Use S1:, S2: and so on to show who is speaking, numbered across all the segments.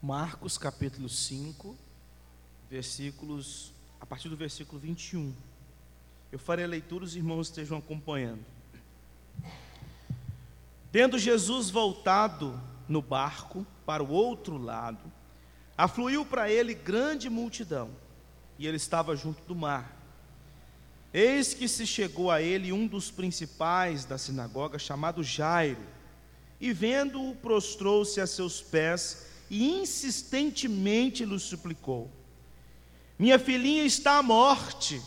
S1: Marcos capítulo 5, versículos, a partir do versículo 21. Eu farei a leitura, os irmãos estejam acompanhando. Tendo Jesus voltado no barco para o outro lado, afluiu para ele grande multidão, e ele estava junto do mar. Eis que se chegou a ele um dos principais da sinagoga, chamado Jairo, e vendo-o, prostrou-se a seus pés e insistentemente lhe suplicou: Minha filhinha está à morte,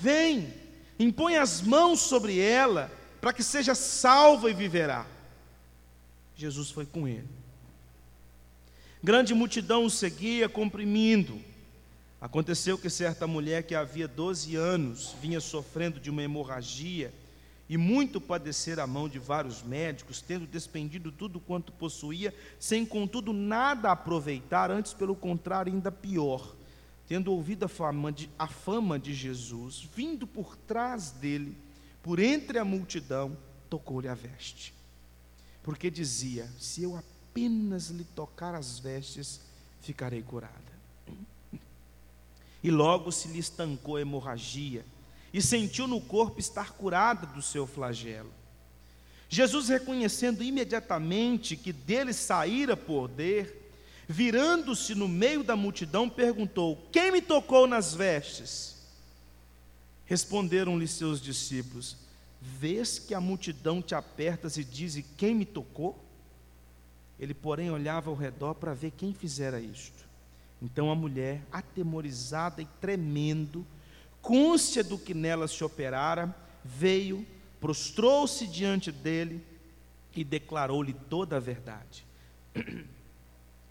S1: vem, impõe as mãos sobre ela, para que seja salva e viverá. Jesus foi com ele. Grande multidão o seguia, comprimindo. Aconteceu que certa mulher que havia 12 anos vinha sofrendo de uma hemorragia e muito padecer a mão de vários médicos, tendo despendido tudo quanto possuía, sem contudo nada aproveitar, antes pelo contrário, ainda pior, tendo ouvido a fama de, a fama de Jesus, vindo por trás dele, por entre a multidão, tocou-lhe a veste. Porque dizia: Se eu apenas lhe tocar as vestes, ficarei curada. E logo se lhe estancou a hemorragia e sentiu no corpo estar curada do seu flagelo. Jesus, reconhecendo imediatamente que dele saíra poder, virando-se no meio da multidão, perguntou: Quem me tocou nas vestes? Responderam-lhe seus discípulos: Vês que a multidão te apertas e diz: Quem me tocou? Ele, porém, olhava ao redor para ver quem fizera isto. Então a mulher, atemorizada e tremendo, côncia do que nela se operara, veio, prostrou-se diante dele e declarou-lhe toda a verdade.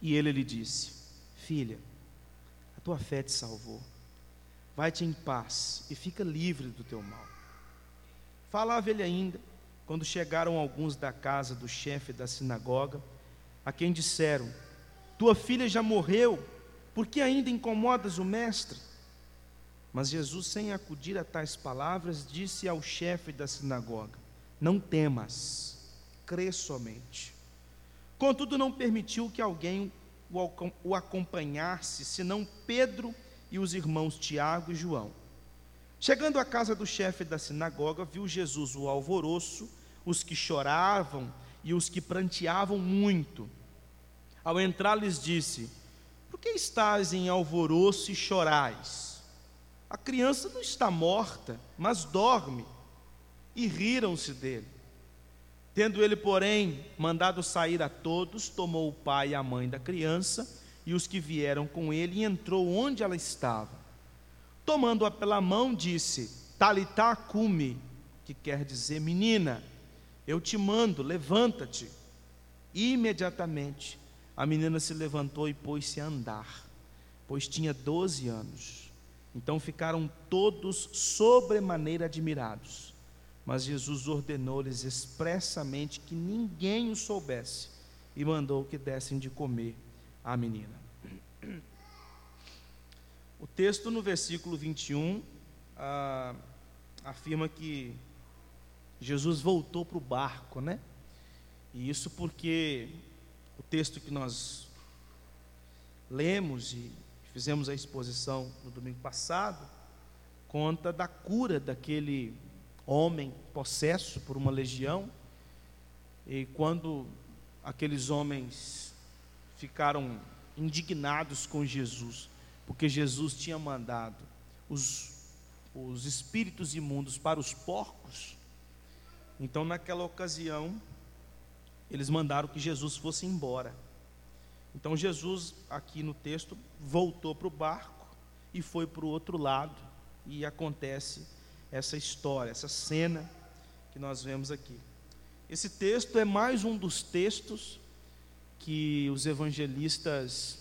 S1: E ele lhe disse: Filha, a tua fé te salvou. Vai-te em paz e fica livre do teu mal. Falava ele ainda, quando chegaram alguns da casa do chefe da sinagoga, a quem disseram: Tua filha já morreu, por que ainda incomodas o mestre? Mas Jesus, sem acudir a tais palavras, disse ao chefe da sinagoga: Não temas, crê somente. Contudo, não permitiu que alguém o acompanhasse, senão Pedro e os irmãos Tiago e João. Chegando à casa do chefe da sinagoga, viu Jesus o alvoroço, os que choravam e os que pranteavam muito. Ao entrar, lhes disse: Por que estáis em alvoroço e chorais? A criança não está morta, mas dorme. E riram-se dele. Tendo ele, porém, mandado sair a todos, tomou o pai e a mãe da criança e os que vieram com ele e entrou onde ela estava. Tomando-a pela mão, disse: Talitá cumi, que quer dizer menina, eu te mando, levanta-te. Imediatamente a menina se levantou e pôs-se a andar, pois tinha doze anos. Então ficaram todos sobremaneira admirados. Mas Jesus ordenou-lhes expressamente que ninguém o soubesse e mandou que dessem de comer à menina. O texto no versículo 21 ah, afirma que Jesus voltou para o barco, né? E isso porque o texto que nós lemos e fizemos a exposição no domingo passado, conta da cura daquele homem possesso por uma legião. E quando aqueles homens ficaram indignados com Jesus, porque Jesus tinha mandado os, os espíritos imundos para os porcos, então naquela ocasião eles mandaram que Jesus fosse embora. Então Jesus, aqui no texto, voltou para o barco e foi para o outro lado, e acontece essa história, essa cena que nós vemos aqui. Esse texto é mais um dos textos que os evangelistas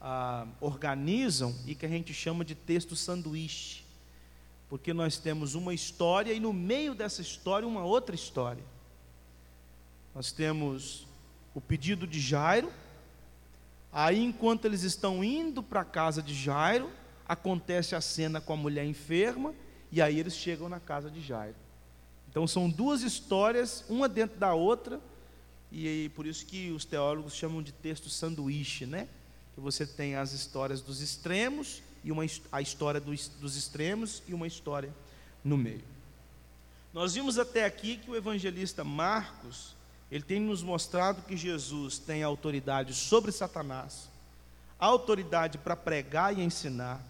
S1: ah, organizam e que a gente chama de texto sanduíche, porque nós temos uma história e no meio dessa história uma outra história. Nós temos o pedido de Jairo, Aí, enquanto eles estão indo para a casa de Jairo, acontece a cena com a mulher enferma, e aí eles chegam na casa de Jairo. Então, são duas histórias, uma dentro da outra, e por isso que os teólogos chamam de texto sanduíche, né? que você tem as histórias dos extremos e uma, a história dos, dos extremos e uma história no meio. Nós vimos até aqui que o evangelista Marcos, ele tem nos mostrado que Jesus tem autoridade sobre Satanás, autoridade para pregar e ensinar,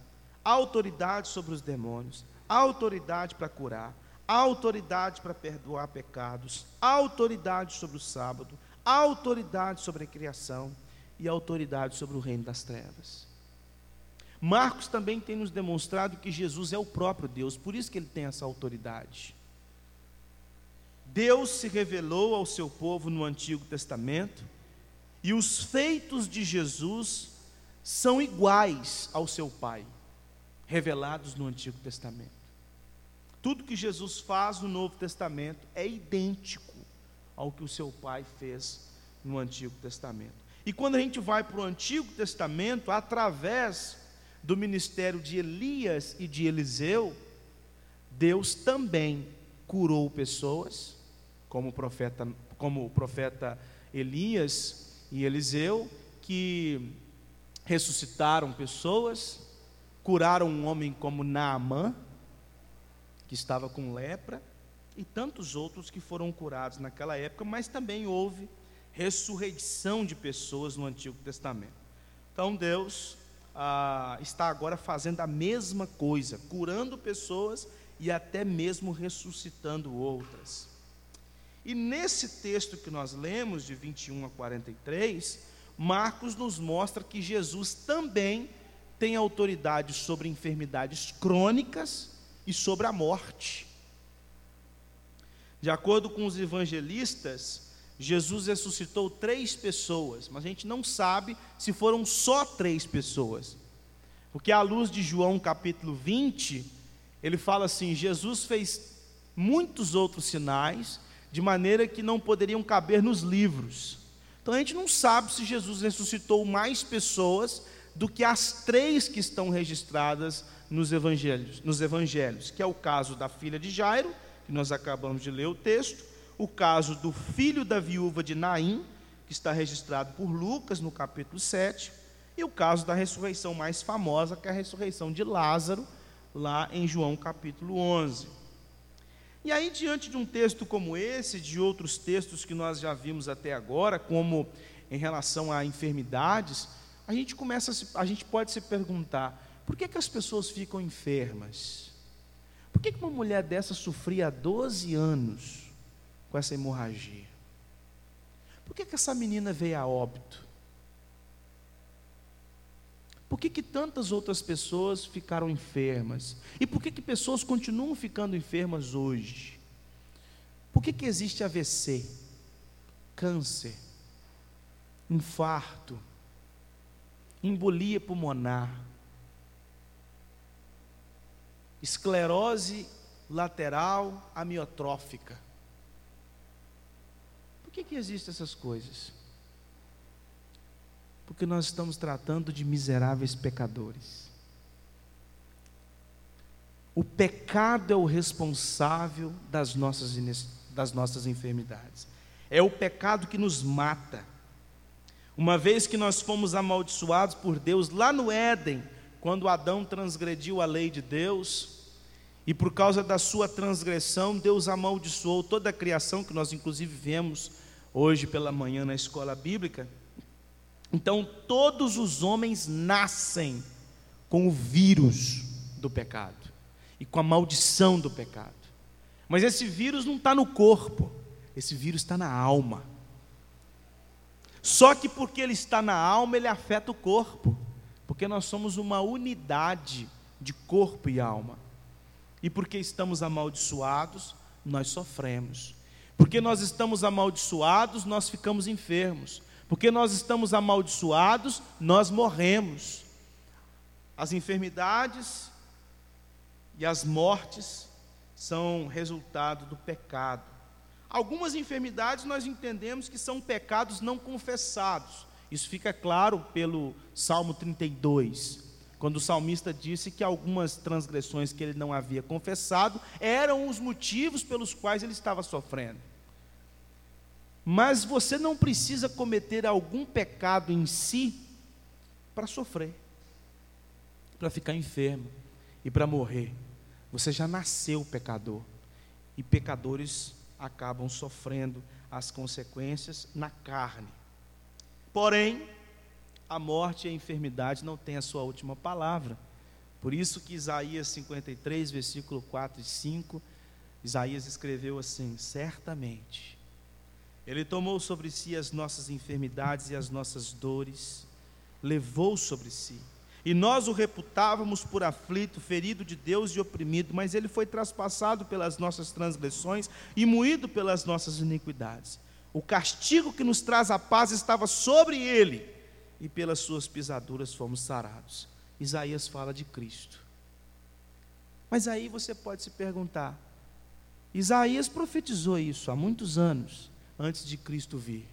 S1: autoridade sobre os demônios, autoridade para curar, autoridade para perdoar pecados, autoridade sobre o sábado, autoridade sobre a criação e autoridade sobre o reino das trevas. Marcos também tem nos demonstrado que Jesus é o próprio Deus, por isso que ele tem essa autoridade. Deus se revelou ao seu povo no Antigo Testamento, e os feitos de Jesus são iguais ao seu Pai, revelados no Antigo Testamento. Tudo que Jesus faz no Novo Testamento é idêntico ao que o seu Pai fez no Antigo Testamento. E quando a gente vai para o Antigo Testamento, através do ministério de Elias e de Eliseu, Deus também curou pessoas, como o profeta, como o profeta Elias e Eliseu, que ressuscitaram pessoas, curaram um homem como Naamã, que estava com lepra, e tantos outros que foram curados naquela época, mas também houve ressurreição de pessoas no Antigo Testamento. Então Deus ah, está agora fazendo a mesma coisa, curando pessoas e até mesmo ressuscitando outras. E nesse texto que nós lemos, de 21 a 43, Marcos nos mostra que Jesus também tem autoridade sobre enfermidades crônicas e sobre a morte. De acordo com os evangelistas, Jesus ressuscitou três pessoas, mas a gente não sabe se foram só três pessoas. Porque à luz de João capítulo 20, ele fala assim: Jesus fez muitos outros sinais, de maneira que não poderiam caber nos livros. Então a gente não sabe se Jesus ressuscitou mais pessoas do que as três que estão registradas nos evangelhos, nos evangelhos, que é o caso da filha de Jairo, que nós acabamos de ler o texto, o caso do filho da viúva de Naim, que está registrado por Lucas no capítulo 7, e o caso da ressurreição mais famosa, que é a ressurreição de Lázaro, lá em João capítulo 11. E aí, diante de um texto como esse, de outros textos que nós já vimos até agora, como em relação a enfermidades, a gente começa a, se, a gente pode se perguntar: por que, que as pessoas ficam enfermas? Por que, que uma mulher dessa sofria há 12 anos com essa hemorragia? Por que, que essa menina veio a óbito? Por que, que tantas outras pessoas ficaram enfermas? E por que, que pessoas continuam ficando enfermas hoje? Por que, que existe AVC, câncer, infarto, embolia pulmonar? esclerose lateral amiotrófica. Por que, que existem essas coisas? Porque nós estamos tratando de miseráveis pecadores. O pecado é o responsável das nossas, das nossas enfermidades. É o pecado que nos mata. Uma vez que nós fomos amaldiçoados por Deus lá no Éden, quando Adão transgrediu a lei de Deus, e por causa da sua transgressão, Deus amaldiçoou toda a criação, que nós inclusive vemos hoje pela manhã na escola bíblica. Então, todos os homens nascem com o vírus do pecado e com a maldição do pecado. Mas esse vírus não está no corpo, esse vírus está na alma. Só que porque ele está na alma, ele afeta o corpo porque nós somos uma unidade de corpo e alma. E porque estamos amaldiçoados, nós sofremos. Porque nós estamos amaldiçoados, nós ficamos enfermos. Porque nós estamos amaldiçoados, nós morremos. As enfermidades e as mortes são resultado do pecado. Algumas enfermidades nós entendemos que são pecados não confessados. Isso fica claro pelo Salmo 32, quando o salmista disse que algumas transgressões que ele não havia confessado eram os motivos pelos quais ele estava sofrendo. Mas você não precisa cometer algum pecado em si para sofrer, para ficar enfermo e para morrer. Você já nasceu pecador. E pecadores acabam sofrendo as consequências na carne. Porém, a morte e a enfermidade não têm a sua última palavra. Por isso que Isaías 53, versículo 4 e 5, Isaías escreveu assim: Certamente, Ele tomou sobre si as nossas enfermidades e as nossas dores, levou sobre si. E nós o reputávamos por aflito, ferido de Deus e oprimido, mas ele foi traspassado pelas nossas transgressões e moído pelas nossas iniquidades. O castigo que nos traz a paz estava sobre ele, e pelas suas pisaduras fomos sarados. Isaías fala de Cristo. Mas aí você pode se perguntar: Isaías profetizou isso há muitos anos antes de Cristo vir.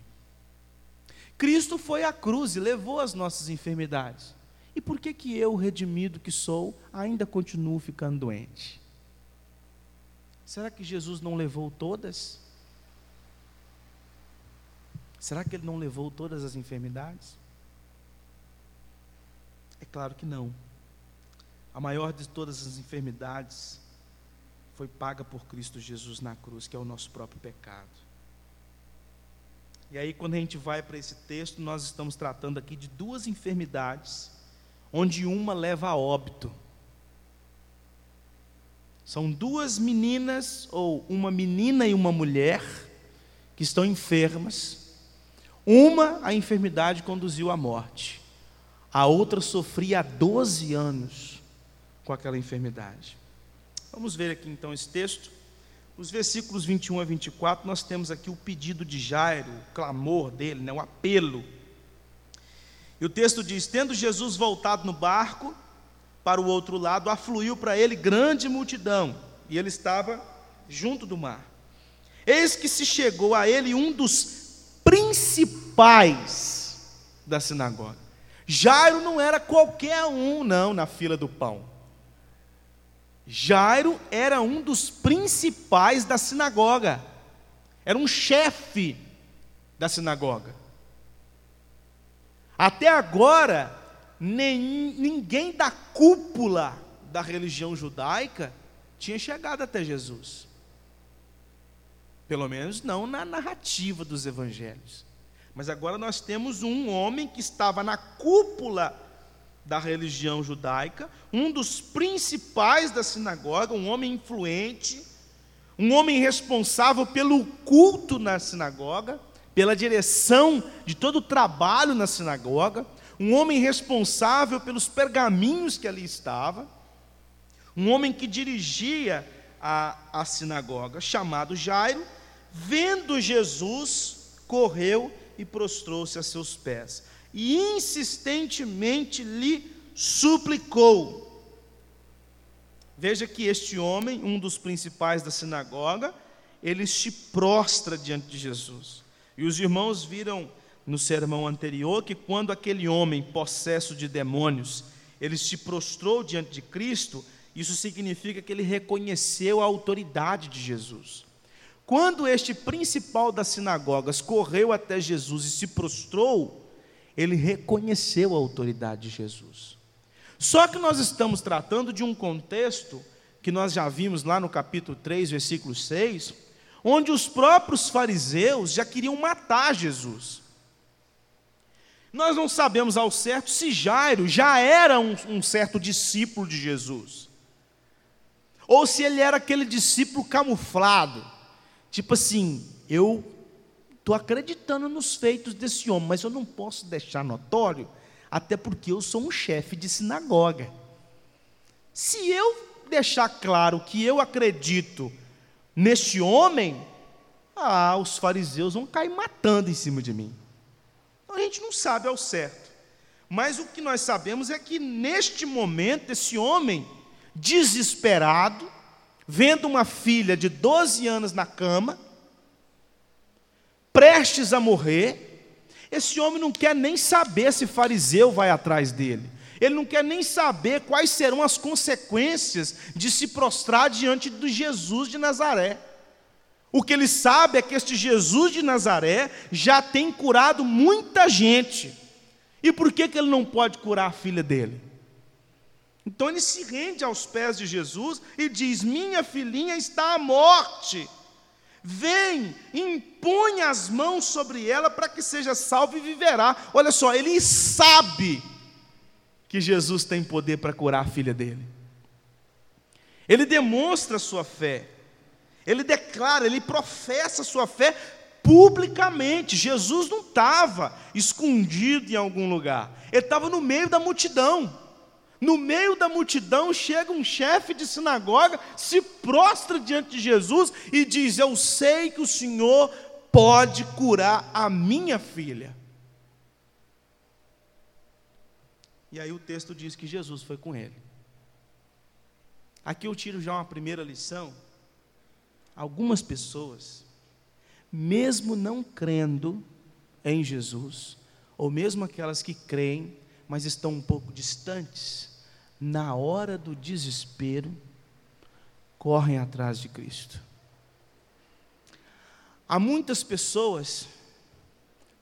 S1: Cristo foi à cruz e levou as nossas enfermidades. E por que que eu, redimido que sou, ainda continuo ficando doente? Será que Jesus não levou todas? Será que ele não levou todas as enfermidades? É claro que não. A maior de todas as enfermidades foi paga por Cristo Jesus na cruz, que é o nosso próprio pecado. E aí, quando a gente vai para esse texto, nós estamos tratando aqui de duas enfermidades, onde uma leva a óbito. São duas meninas, ou uma menina e uma mulher, que estão enfermas. Uma, a enfermidade conduziu à morte. A outra sofria há 12 anos com aquela enfermidade. Vamos ver aqui então esse texto. Os versículos 21 a 24, nós temos aqui o pedido de Jairo, o clamor dele, né, o apelo. E o texto diz: Tendo Jesus voltado no barco para o outro lado, afluiu para ele grande multidão, e ele estava junto do mar. Eis que se chegou a ele um dos principais da sinagoga. Jairo não era qualquer um, não, na fila do pão. Jairo era um dos principais da sinagoga, era um chefe da sinagoga. Até agora, nem, ninguém da cúpula da religião judaica tinha chegado até Jesus. Pelo menos não na narrativa dos evangelhos. Mas agora nós temos um homem que estava na cúpula da religião judaica, um dos principais da sinagoga, um homem influente, um homem responsável pelo culto na sinagoga, pela direção de todo o trabalho na sinagoga, um homem responsável pelos pergaminhos que ali estava, um homem que dirigia a, a sinagoga, chamado Jairo, vendo Jesus, correu e prostrou-se a seus pés e insistentemente lhe suplicou. Veja que este homem, um dos principais da sinagoga, ele se prostra diante de Jesus. E os irmãos viram no sermão anterior que quando aquele homem possesso de demônios, ele se prostrou diante de Cristo, isso significa que ele reconheceu a autoridade de Jesus. Quando este principal das sinagogas correu até Jesus e se prostrou, ele reconheceu a autoridade de Jesus. Só que nós estamos tratando de um contexto que nós já vimos lá no capítulo 3, versículo 6, onde os próprios fariseus já queriam matar Jesus. Nós não sabemos ao certo se Jairo já era um, um certo discípulo de Jesus, ou se ele era aquele discípulo camuflado, tipo assim, eu estou acreditando nos feitos desse homem, mas eu não posso deixar notório, até porque eu sou um chefe de sinagoga. Se eu deixar claro que eu acredito neste homem, ah, os fariseus vão cair matando em cima de mim. Então a gente não sabe ao certo. Mas o que nós sabemos é que neste momento, esse homem, desesperado, vendo uma filha de 12 anos na cama, prestes a morrer, esse homem não quer nem saber se fariseu vai atrás dele. Ele não quer nem saber quais serão as consequências de se prostrar diante do Jesus de Nazaré. O que ele sabe é que este Jesus de Nazaré já tem curado muita gente. E por que, que ele não pode curar a filha dele? Então ele se rende aos pés de Jesus e diz: Minha filhinha está à morte. Vem, impõe as mãos sobre ela para que seja salva e viverá. Olha só, ele sabe que Jesus tem poder para curar a filha dele. Ele demonstra sua fé. Ele declara, ele professa sua fé publicamente. Jesus não estava escondido em algum lugar. Ele estava no meio da multidão. No meio da multidão chega um chefe de sinagoga, se prostra diante de Jesus e diz: Eu sei que o Senhor pode curar a minha filha. E aí o texto diz que Jesus foi com ele. Aqui eu tiro já uma primeira lição. Algumas pessoas, mesmo não crendo em Jesus, ou mesmo aquelas que creem, mas estão um pouco distantes, na hora do desespero, correm atrás de Cristo. Há muitas pessoas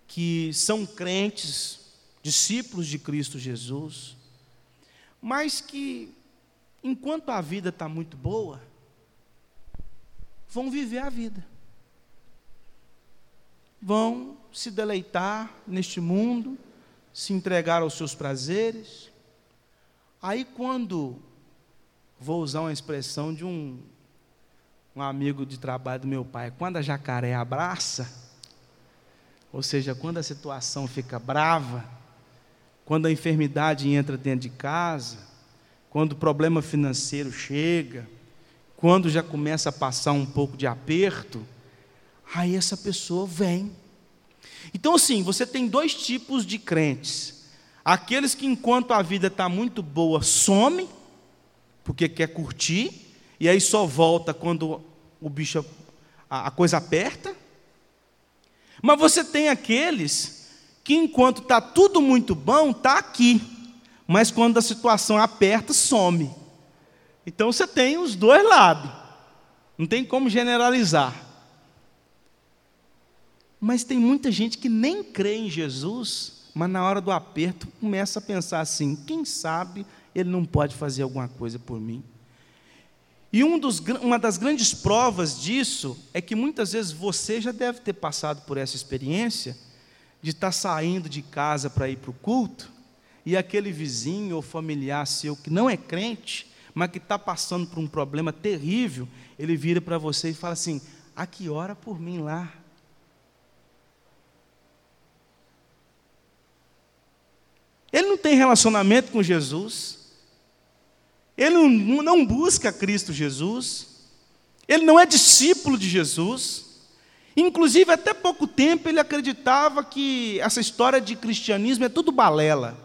S1: que são crentes, discípulos de Cristo Jesus, mas que, enquanto a vida está muito boa, vão viver a vida, vão se deleitar neste mundo, se entregar aos seus prazeres, Aí quando, vou usar uma expressão de um, um amigo de trabalho do meu pai, quando a jacaré abraça, ou seja, quando a situação fica brava, quando a enfermidade entra dentro de casa, quando o problema financeiro chega, quando já começa a passar um pouco de aperto, aí essa pessoa vem. Então, assim, você tem dois tipos de crentes Aqueles que, enquanto a vida está muito boa, some, porque quer curtir, e aí só volta quando o bicho, a, a coisa aperta. Mas você tem aqueles que, enquanto está tudo muito bom, está aqui, mas quando a situação aperta, some. Então você tem os dois lados, não tem como generalizar. Mas tem muita gente que nem crê em Jesus mas na hora do aperto começa a pensar assim: quem sabe ele não pode fazer alguma coisa por mim? E um dos, uma das grandes provas disso é que muitas vezes você já deve ter passado por essa experiência de estar saindo de casa para ir para o culto e aquele vizinho ou familiar seu que não é crente, mas que está passando por um problema terrível, ele vira para você e fala assim: a que hora por mim lá? Ele não tem relacionamento com Jesus. Ele não, não busca Cristo Jesus. Ele não é discípulo de Jesus. Inclusive, até pouco tempo, ele acreditava que essa história de cristianismo é tudo balela.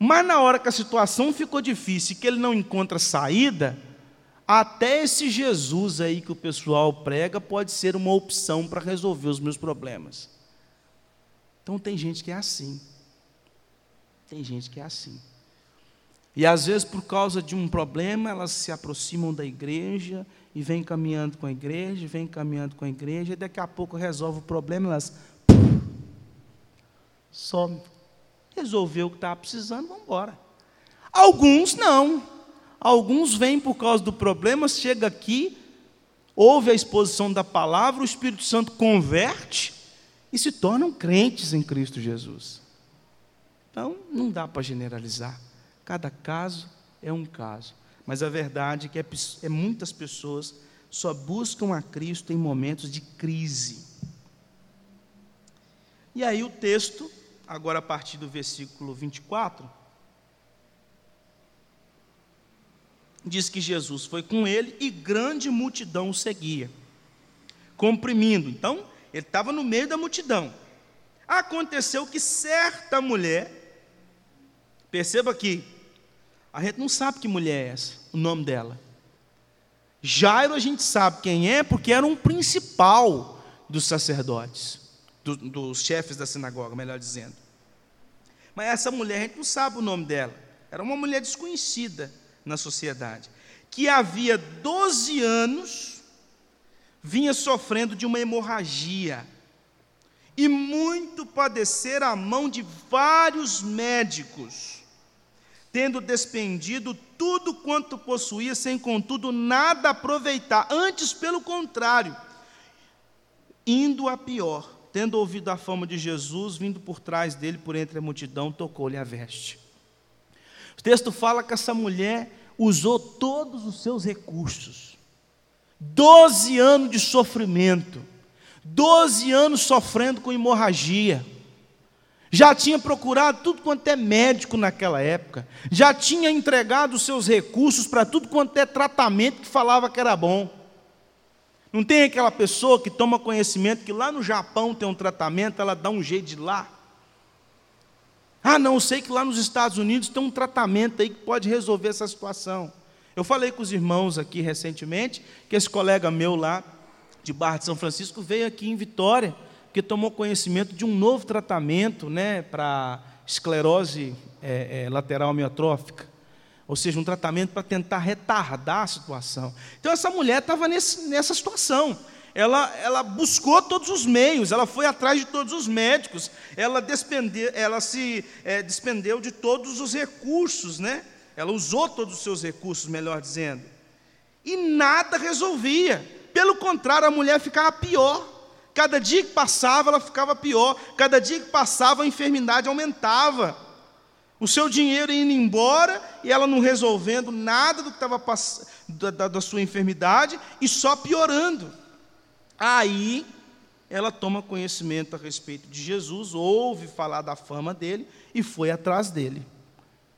S1: Mas na hora que a situação ficou difícil e que ele não encontra saída, até esse Jesus aí que o pessoal prega pode ser uma opção para resolver os meus problemas. Então tem gente que é assim. Tem gente que é assim. E às vezes, por causa de um problema, elas se aproximam da igreja e vêm caminhando com a igreja, vêm caminhando com a igreja, e daqui a pouco resolve o problema, elas some. Resolveu o que estava precisando, vamos embora. Alguns não. Alguns vêm por causa do problema, chega aqui, ouve a exposição da palavra, o Espírito Santo converte e se tornam crentes em Cristo Jesus. Então, não dá para generalizar. Cada caso é um caso. Mas a verdade é que é, é muitas pessoas só buscam a Cristo em momentos de crise. E aí o texto, agora a partir do versículo 24, diz que Jesus foi com ele e grande multidão o seguia, comprimindo. Então, ele estava no meio da multidão. Aconteceu que certa mulher Perceba que a gente não sabe que mulher é essa, o nome dela. Jairo a gente sabe quem é, porque era um principal dos sacerdotes, do, dos chefes da sinagoga, melhor dizendo. Mas essa mulher a gente não sabe o nome dela. Era uma mulher desconhecida na sociedade, que havia 12 anos vinha sofrendo de uma hemorragia e muito padecer a mão de vários médicos, tendo despendido tudo quanto possuía, sem contudo nada aproveitar, antes pelo contrário, indo a pior, tendo ouvido a fama de Jesus, vindo por trás dele, por entre a multidão, tocou-lhe a veste. O texto fala que essa mulher usou todos os seus recursos, doze anos de sofrimento, doze anos sofrendo com hemorragia, já tinha procurado tudo quanto é médico naquela época, já tinha entregado seus recursos para tudo quanto é tratamento que falava que era bom. Não tem aquela pessoa que toma conhecimento que lá no Japão tem um tratamento, ela dá um jeito de lá. Ah, não, eu sei que lá nos Estados Unidos tem um tratamento aí que pode resolver essa situação. Eu falei com os irmãos aqui recentemente que esse colega meu lá de Barra de São Francisco veio aqui em Vitória porque tomou conhecimento de um novo tratamento né, para esclerose é, é, lateral amiotrófica, ou seja, um tratamento para tentar retardar a situação. Então, essa mulher estava nessa situação. Ela, ela buscou todos os meios, ela foi atrás de todos os médicos, ela, despendeu, ela se é, despendeu de todos os recursos, né? ela usou todos os seus recursos, melhor dizendo, e nada resolvia. Pelo contrário, a mulher ficava pior. Cada dia que passava, ela ficava pior. Cada dia que passava, a enfermidade aumentava. O seu dinheiro indo embora e ela não resolvendo nada do que estava da, da, da sua enfermidade e só piorando. Aí ela toma conhecimento a respeito de Jesus, ouve falar da fama dele e foi atrás dele.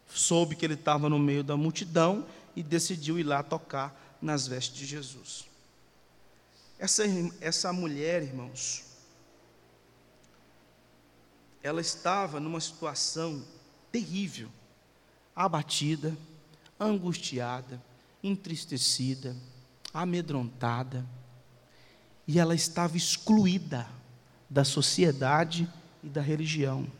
S1: Soube que ele estava no meio da multidão e decidiu ir lá tocar nas vestes de Jesus. Essa, essa mulher, irmãos, ela estava numa situação terrível, abatida, angustiada, entristecida, amedrontada, e ela estava excluída da sociedade e da religião.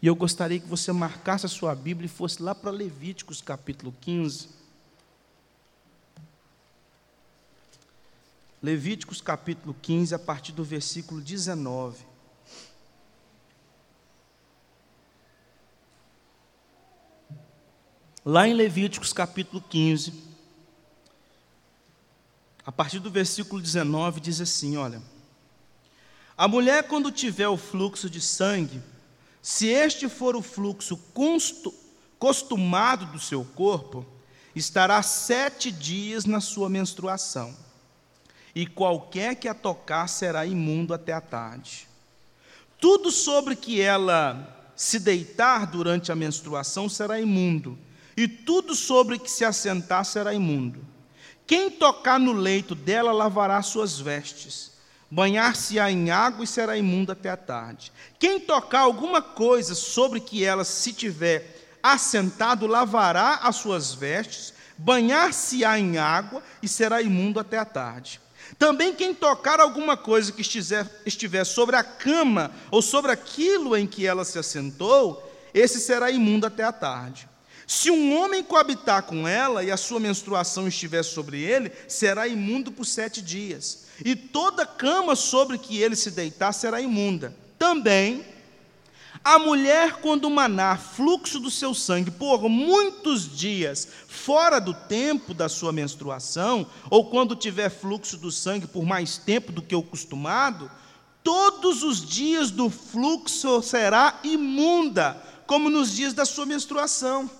S1: E eu gostaria que você marcasse a sua Bíblia e fosse lá para Levíticos capítulo 15. Levíticos capítulo 15, a partir do versículo 19. Lá em Levíticos capítulo 15, a partir do versículo 19, diz assim: Olha, a mulher, quando tiver o fluxo de sangue, se este for o fluxo costumado do seu corpo, estará sete dias na sua menstruação e qualquer que a tocar será imundo até a tarde. Tudo sobre que ela se deitar durante a menstruação será imundo, e tudo sobre que se assentar será imundo. Quem tocar no leito dela lavará suas vestes, banhar-se-á em água e será imundo até a tarde. Quem tocar alguma coisa sobre que ela se tiver assentado lavará as suas vestes, banhar-se-á em água e será imundo até a tarde. Também quem tocar alguma coisa que estiver, estiver sobre a cama ou sobre aquilo em que ela se assentou, esse será imundo até a tarde. Se um homem coabitar com ela e a sua menstruação estiver sobre ele, será imundo por sete dias. E toda cama sobre que ele se deitar será imunda. Também a mulher, quando manar fluxo do seu sangue por muitos dias fora do tempo da sua menstruação, ou quando tiver fluxo do sangue por mais tempo do que o costumado, todos os dias do fluxo será imunda, como nos dias da sua menstruação.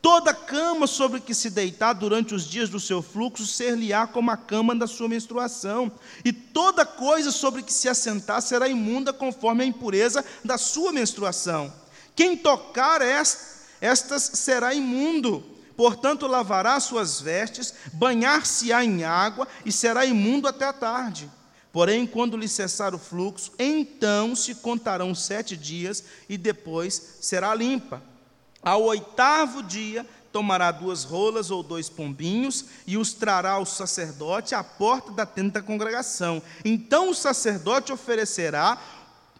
S1: Toda cama sobre que se deitar durante os dias do seu fluxo ser-lhe-á como a cama da sua menstruação, e toda coisa sobre que se assentar será imunda conforme a impureza da sua menstruação. Quem tocar estas será imundo, portanto lavará suas vestes, banhar-se-á em água e será imundo até a tarde. Porém, quando lhe cessar o fluxo, então se contarão sete dias e depois será limpa. Ao oitavo dia, tomará duas rolas ou dois pombinhos e os trará ao sacerdote à porta da tenda da congregação. Então o sacerdote oferecerá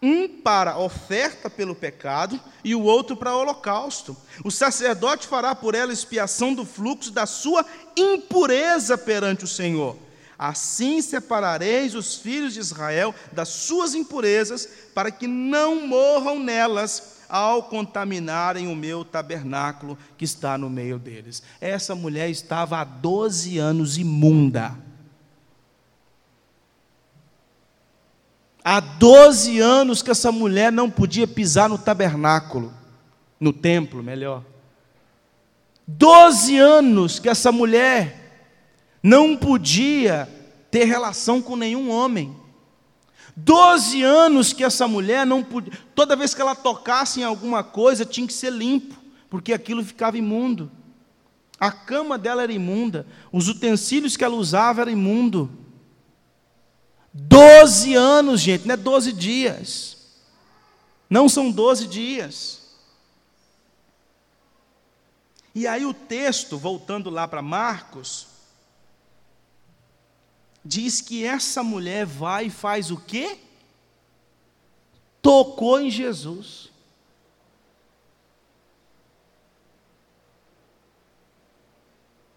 S1: um para oferta pelo pecado e o outro para holocausto. O sacerdote fará por ela expiação do fluxo da sua impureza perante o Senhor. Assim separareis os filhos de Israel das suas impurezas, para que não morram nelas ao contaminarem o meu tabernáculo que está no meio deles. Essa mulher estava há 12 anos imunda. Há 12 anos que essa mulher não podia pisar no tabernáculo, no templo, melhor. 12 anos que essa mulher não podia ter relação com nenhum homem. Doze anos que essa mulher não podia. Toda vez que ela tocasse em alguma coisa, tinha que ser limpo, porque aquilo ficava imundo. A cama dela era imunda, os utensílios que ela usava eram imundo. Doze anos, gente, não é doze dias. Não são doze dias. E aí o texto, voltando lá para Marcos, diz que essa mulher vai e faz o quê? Tocou em Jesus.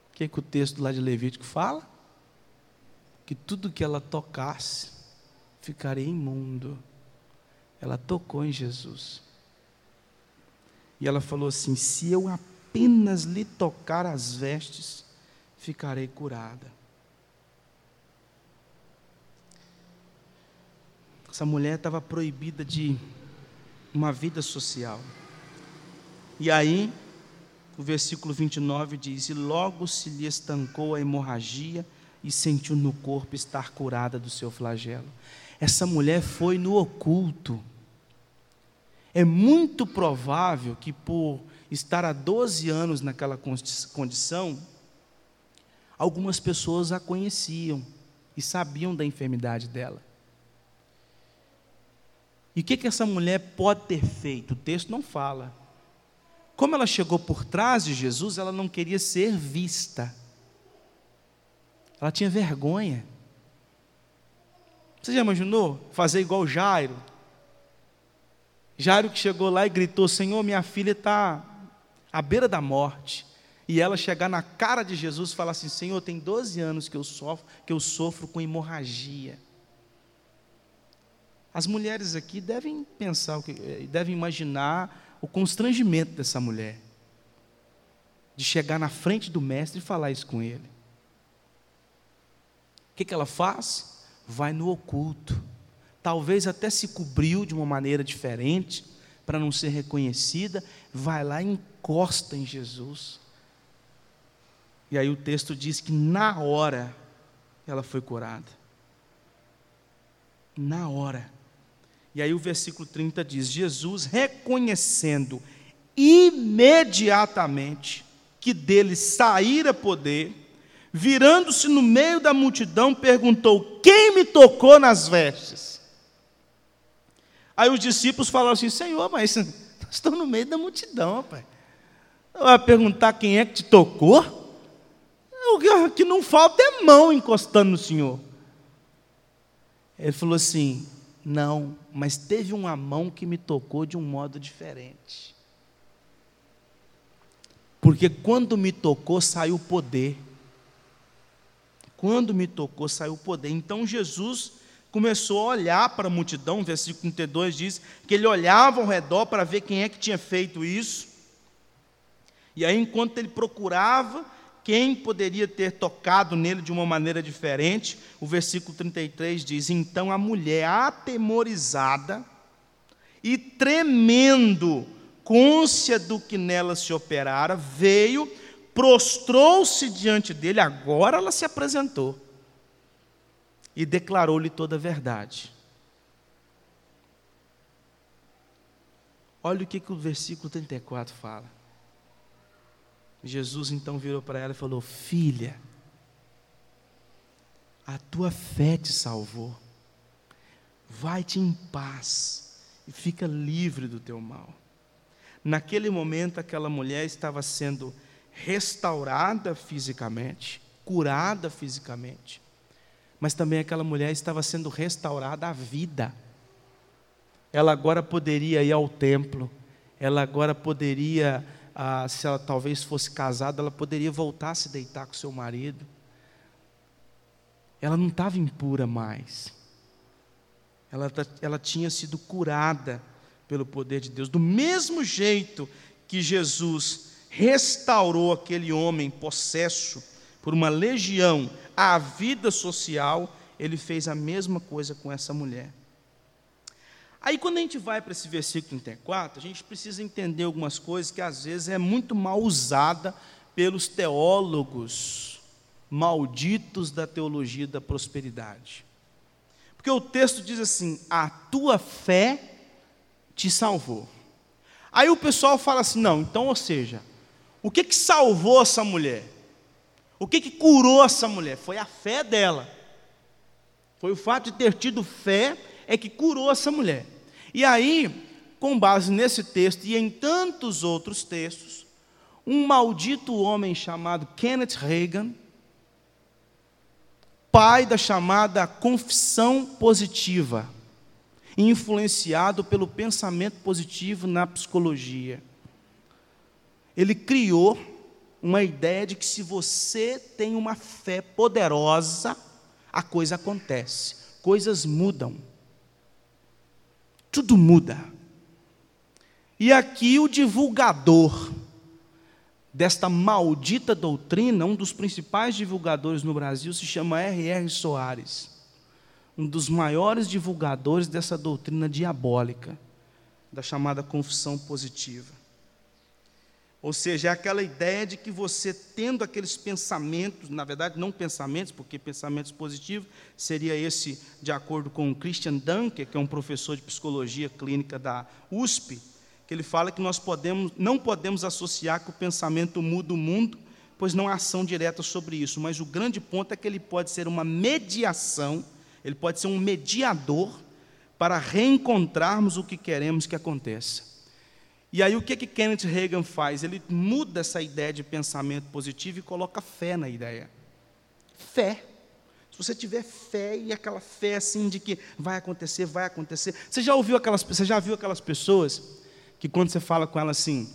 S1: O que, é que o texto lá de Levítico fala? Que tudo que ela tocasse ficaria imundo. Ela tocou em Jesus. E ela falou assim: se eu apenas lhe tocar as vestes, ficarei curada. Essa mulher estava proibida de uma vida social. E aí, o versículo 29 diz: E logo se lhe estancou a hemorragia e sentiu no corpo estar curada do seu flagelo. Essa mulher foi no oculto. É muito provável que, por estar há 12 anos naquela condição, algumas pessoas a conheciam e sabiam da enfermidade dela. E o que, que essa mulher pode ter feito? O texto não fala. Como ela chegou por trás de Jesus, ela não queria ser vista. Ela tinha vergonha. Você já imaginou fazer igual Jairo? Jairo que chegou lá e gritou: Senhor, minha filha está à beira da morte. E ela chegar na cara de Jesus e falar assim: Senhor, tem 12 anos que eu sofro, que eu sofro com hemorragia. As mulheres aqui devem pensar, eh, devem imaginar o constrangimento dessa mulher de chegar na frente do mestre e falar isso com ele. O que, que ela faz? Vai no oculto. Talvez até se cobriu de uma maneira diferente para não ser reconhecida. Vai lá e encosta em Jesus. E aí o texto diz que na hora ela foi curada. Na hora. E aí o versículo 30 diz: Jesus, reconhecendo imediatamente que dele saíra poder, virando-se no meio da multidão, perguntou: Quem me tocou nas vestes? Aí os discípulos falaram assim: Senhor, mas nós estamos no meio da multidão, rapaz. Vai perguntar quem é que te tocou? O que não falta é mão encostando no Senhor. Ele falou assim: não, mas teve uma mão que me tocou de um modo diferente. Porque quando me tocou, saiu o poder. Quando me tocou, saiu o poder. Então Jesus começou a olhar para a multidão, versículo 32 diz que ele olhava ao redor para ver quem é que tinha feito isso. E aí, enquanto ele procurava, quem poderia ter tocado nele de uma maneira diferente? O versículo 33 diz: Então a mulher, atemorizada e tremendo, côncia do que nela se operara, veio, prostrou-se diante dele, agora ela se apresentou e declarou-lhe toda a verdade. Olha o que, que o versículo 34 fala. Jesus então virou para ela e falou: Filha, a tua fé te salvou. Vai-te em paz e fica livre do teu mal. Naquele momento, aquela mulher estava sendo restaurada fisicamente, curada fisicamente, mas também aquela mulher estava sendo restaurada à vida. Ela agora poderia ir ao templo, ela agora poderia ah, se ela talvez fosse casada, ela poderia voltar a se deitar com seu marido. ela não estava impura mais. Ela, ela tinha sido curada pelo poder de Deus. Do mesmo jeito que Jesus restaurou aquele homem possesso por uma legião à vida social, ele fez a mesma coisa com essa mulher. Aí, quando a gente vai para esse versículo 34, a gente precisa entender algumas coisas que às vezes é muito mal usada pelos teólogos malditos da teologia da prosperidade. Porque o texto diz assim: a tua fé te salvou. Aí o pessoal fala assim: não, então, ou seja, o que, que salvou essa mulher? O que, que curou essa mulher? Foi a fé dela. Foi o fato de ter tido fé é que curou essa mulher. E aí, com base nesse texto e em tantos outros textos, um maldito homem chamado Kenneth Reagan, pai da chamada confissão positiva, influenciado pelo pensamento positivo na psicologia. Ele criou uma ideia de que se você tem uma fé poderosa, a coisa acontece, coisas mudam. Tudo muda. E aqui o divulgador desta maldita doutrina, um dos principais divulgadores no Brasil, se chama R.R. Soares, um dos maiores divulgadores dessa doutrina diabólica, da chamada confissão positiva. Ou seja, é aquela ideia de que você tendo aqueles pensamentos, na verdade não pensamentos, porque pensamentos positivos seria esse de acordo com Christian Dunker, que é um professor de psicologia clínica da USP, que ele fala que nós podemos, não podemos associar que o pensamento muda o mundo, pois não há ação direta sobre isso, mas o grande ponto é que ele pode ser uma mediação, ele pode ser um mediador para reencontrarmos o que queremos que aconteça. E aí o que que Kenneth Reagan faz? Ele muda essa ideia de pensamento positivo e coloca fé na ideia. Fé. Se você tiver fé e aquela fé assim de que vai acontecer, vai acontecer. Você já ouviu aquelas, você já viu aquelas pessoas que quando você fala com ela assim,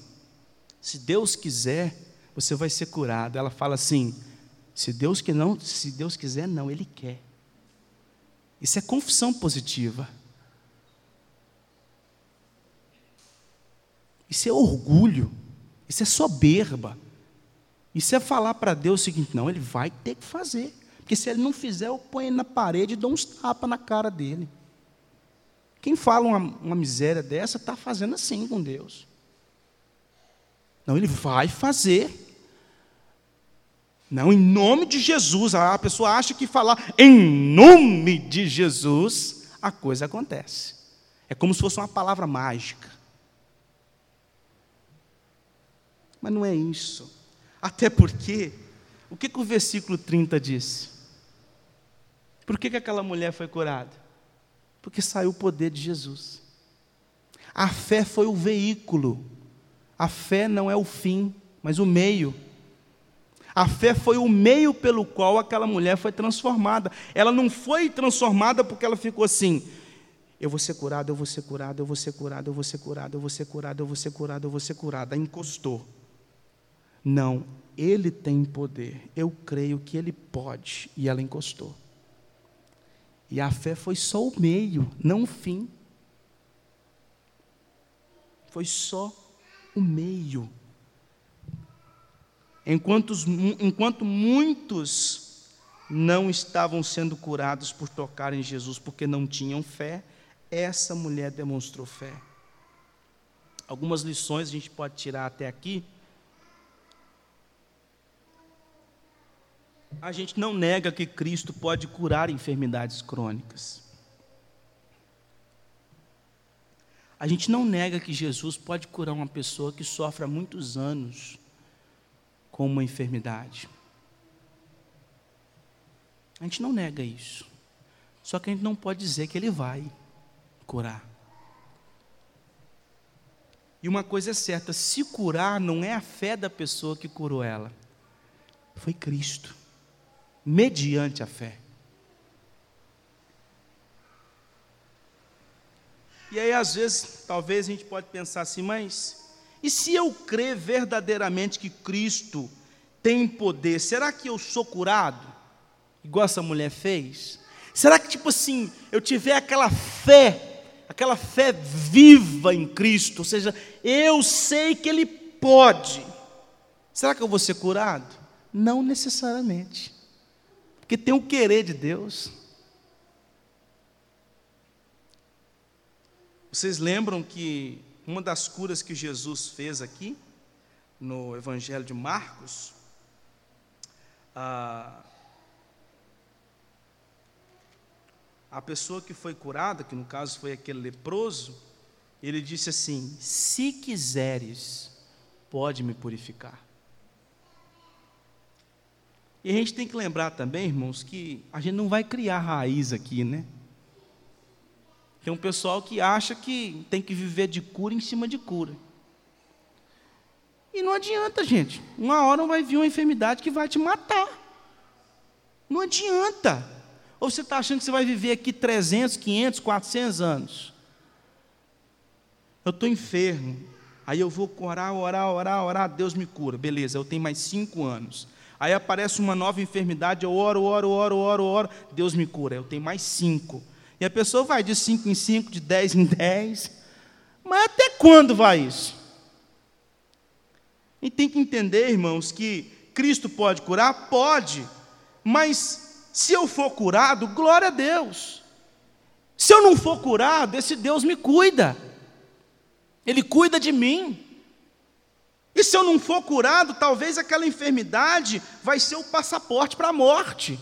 S1: se Deus quiser, você vai ser curado. Ela fala assim, se Deus que não, se Deus quiser, não, ele quer. Isso é confissão positiva. Isso é orgulho, isso é soberba. Isso é falar para Deus o seguinte: não, ele vai ter que fazer. Porque se ele não fizer, eu ponho ele na parede e dou uns tapas na cara dele. Quem fala uma, uma miséria dessa está fazendo assim com Deus. Não, ele vai fazer. Não, em nome de Jesus. A pessoa acha que falar em nome de Jesus, a coisa acontece. É como se fosse uma palavra mágica. Mas não é isso. Até porque, o que, que o versículo 30 diz? Por que, que aquela mulher foi curada? Porque saiu o poder de Jesus. A fé foi o veículo. A fé não é o fim, mas o meio. A fé foi o meio pelo qual aquela mulher foi transformada. Ela não foi transformada porque ela ficou assim: eu vou ser curado, eu vou ser curado, eu vou ser curado, eu vou ser curado, eu vou ser curado, eu vou ser curado, eu vou ser curado. Aí encostou. Não, ele tem poder. Eu creio que ele pode. E ela encostou. E a fé foi só o meio, não o fim. Foi só o meio. Enquanto, enquanto muitos não estavam sendo curados por tocar em Jesus porque não tinham fé, essa mulher demonstrou fé. Algumas lições a gente pode tirar até aqui. A gente não nega que Cristo pode curar enfermidades crônicas. A gente não nega que Jesus pode curar uma pessoa que sofre há muitos anos com uma enfermidade. A gente não nega isso. Só que a gente não pode dizer que ele vai curar. E uma coisa é certa: se curar não é a fé da pessoa que curou ela, foi Cristo mediante a fé. E aí, às vezes, talvez a gente pode pensar assim, mas e se eu crer verdadeiramente que Cristo tem poder, será que eu sou curado? igual essa mulher fez? Será que, tipo assim, eu tiver aquela fé, aquela fé viva em Cristo, ou seja, eu sei que Ele pode, será que eu vou ser curado? Não necessariamente, porque tem o querer de Deus. Vocês lembram que uma das curas que Jesus fez aqui, no Evangelho de Marcos, a, a pessoa que foi curada, que no caso foi aquele leproso, ele disse assim: Se quiseres, pode me purificar. E a gente tem que lembrar também, irmãos, que a gente não vai criar raiz aqui, né? Tem um pessoal que acha que tem que viver de cura em cima de cura. E não adianta, gente. Uma hora vai vir uma enfermidade que vai te matar. Não adianta. Ou você está achando que você vai viver aqui 300, 500, 400 anos? Eu estou enfermo. Aí eu vou orar, orar, orar, orar, Deus me cura. Beleza, eu tenho mais cinco anos. Aí aparece uma nova enfermidade, eu oro, oro, oro, oro, oro, Deus me cura. Eu tenho mais cinco. E a pessoa vai de 5 em 5, de 10 em 10. Mas até quando vai isso? E tem que entender, irmãos, que Cristo pode curar? Pode. Mas se eu for curado, glória a Deus. Se eu não for curado, esse Deus me cuida. Ele cuida de mim. E se eu não for curado, talvez aquela enfermidade vai ser o passaporte para a morte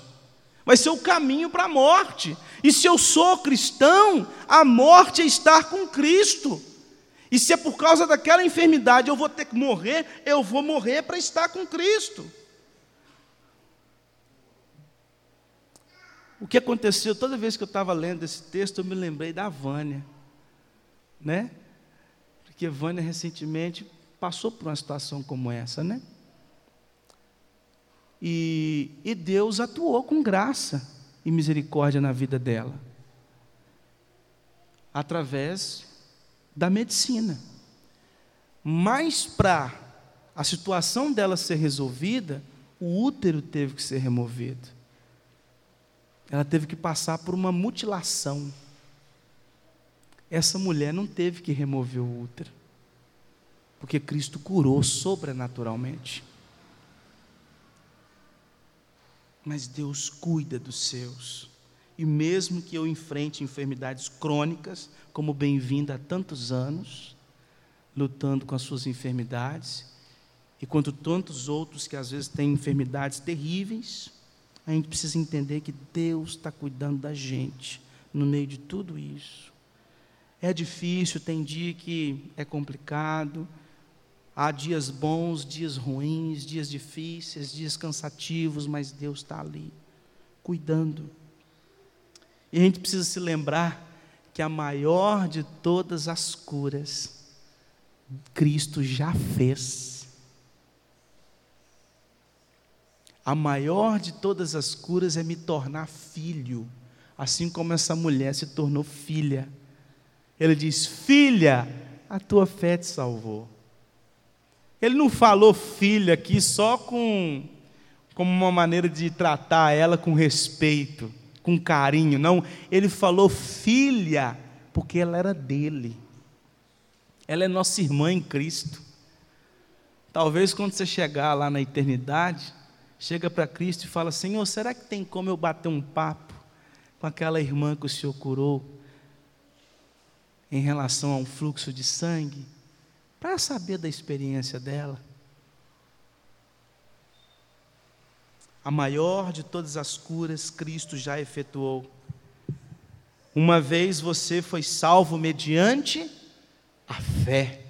S1: vai ser o caminho para a morte. E se eu sou cristão, a morte é estar com Cristo. E se é por causa daquela enfermidade eu vou ter que morrer, eu vou morrer para estar com Cristo. O que aconteceu, toda vez que eu estava lendo esse texto, eu me lembrei da Vânia, né? Porque Vânia recentemente passou por uma situação como essa, né? E, e Deus atuou com graça e misericórdia na vida dela, através da medicina. Mas para a situação dela ser resolvida, o útero teve que ser removido. Ela teve que passar por uma mutilação. Essa mulher não teve que remover o útero, porque Cristo curou sobrenaturalmente. mas Deus cuida dos seus. E mesmo que eu enfrente enfermidades crônicas, como bem-vinda há tantos anos, lutando com as suas enfermidades, e quanto tantos outros que às vezes têm enfermidades terríveis, a gente precisa entender que Deus está cuidando da gente no meio de tudo isso. É difícil, tem dia que é complicado, Há dias bons, dias ruins, dias difíceis, dias cansativos, mas Deus está ali, cuidando. E a gente precisa se lembrar que a maior de todas as curas, Cristo já fez. A maior de todas as curas é me tornar filho, assim como essa mulher se tornou filha. Ele diz: Filha, a tua fé te salvou. Ele não falou filha aqui só com como uma maneira de tratar ela com respeito, com carinho, não. Ele falou filha porque ela era dele. Ela é nossa irmã em Cristo. Talvez quando você chegar lá na eternidade, chega para Cristo e fala: Senhor, será que tem como eu bater um papo com aquela irmã que o Senhor curou em relação a um fluxo de sangue? Para saber da experiência dela. A maior de todas as curas Cristo já efetuou. Uma vez você foi salvo mediante a fé.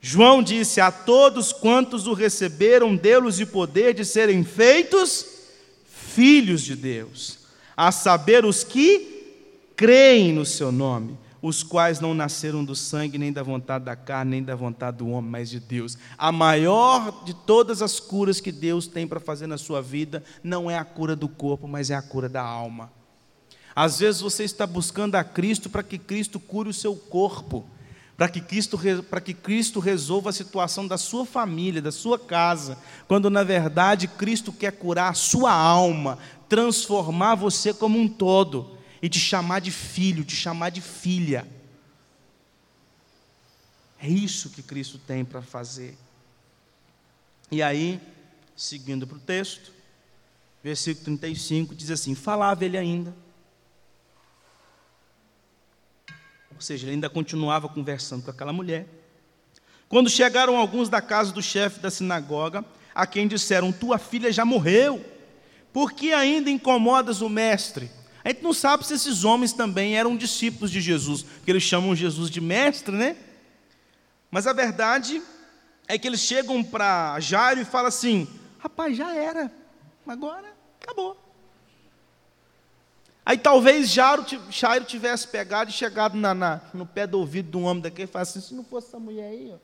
S1: João disse: A todos quantos o receberam, deu-lhes o poder de serem feitos filhos de Deus, a saber, os que creem no seu nome os quais não nasceram do sangue, nem da vontade da carne, nem da vontade do homem, mas de Deus. A maior de todas as curas que Deus tem para fazer na sua vida não é a cura do corpo, mas é a cura da alma. Às vezes você está buscando a Cristo para que Cristo cure o seu corpo, para que, Cristo, para que Cristo resolva a situação da sua família, da sua casa, quando na verdade Cristo quer curar a sua alma, transformar você como um todo e te chamar de filho, te chamar de filha. É isso que Cristo tem para fazer. E aí, seguindo para o texto, versículo 35 diz assim: Falava ele ainda. Ou seja, ele ainda continuava conversando com aquela mulher. Quando chegaram alguns da casa do chefe da sinagoga, a quem disseram: Tua filha já morreu, por que ainda incomodas o mestre? A gente não sabe se esses homens também eram discípulos de Jesus, porque eles chamam Jesus de mestre, né? Mas a verdade é que eles chegam para Jairo e falam assim: rapaz, já era, agora acabou. Aí talvez Jairo, tivesse pegado e chegado na, na, no pé do ouvido de um homem daquele e falasse assim: se não fosse essa mulher aí, ó,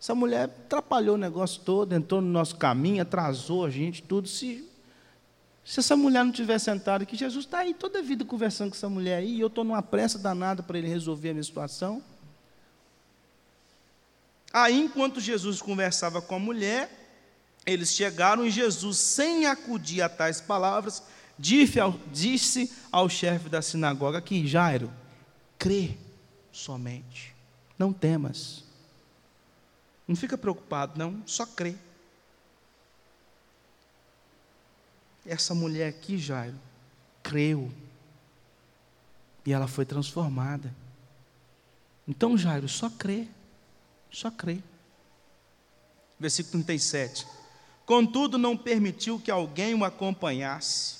S1: essa mulher atrapalhou o negócio todo, entrou no nosso caminho, atrasou a gente, tudo. Se, se essa mulher não tivesse sentado aqui, Jesus está aí toda a vida conversando com essa mulher aí, e eu estou numa pressa danada para ele resolver a minha situação. Aí, enquanto Jesus conversava com a mulher, eles chegaram e Jesus, sem acudir a tais palavras, disse ao, disse ao chefe da sinagoga que Jairo, crê somente, não temas. Não fica preocupado, não, só crê. Essa mulher aqui, Jairo, creu. E ela foi transformada. Então, Jairo, só crê. Só crê. Versículo 37. Contudo, não permitiu que alguém o acompanhasse,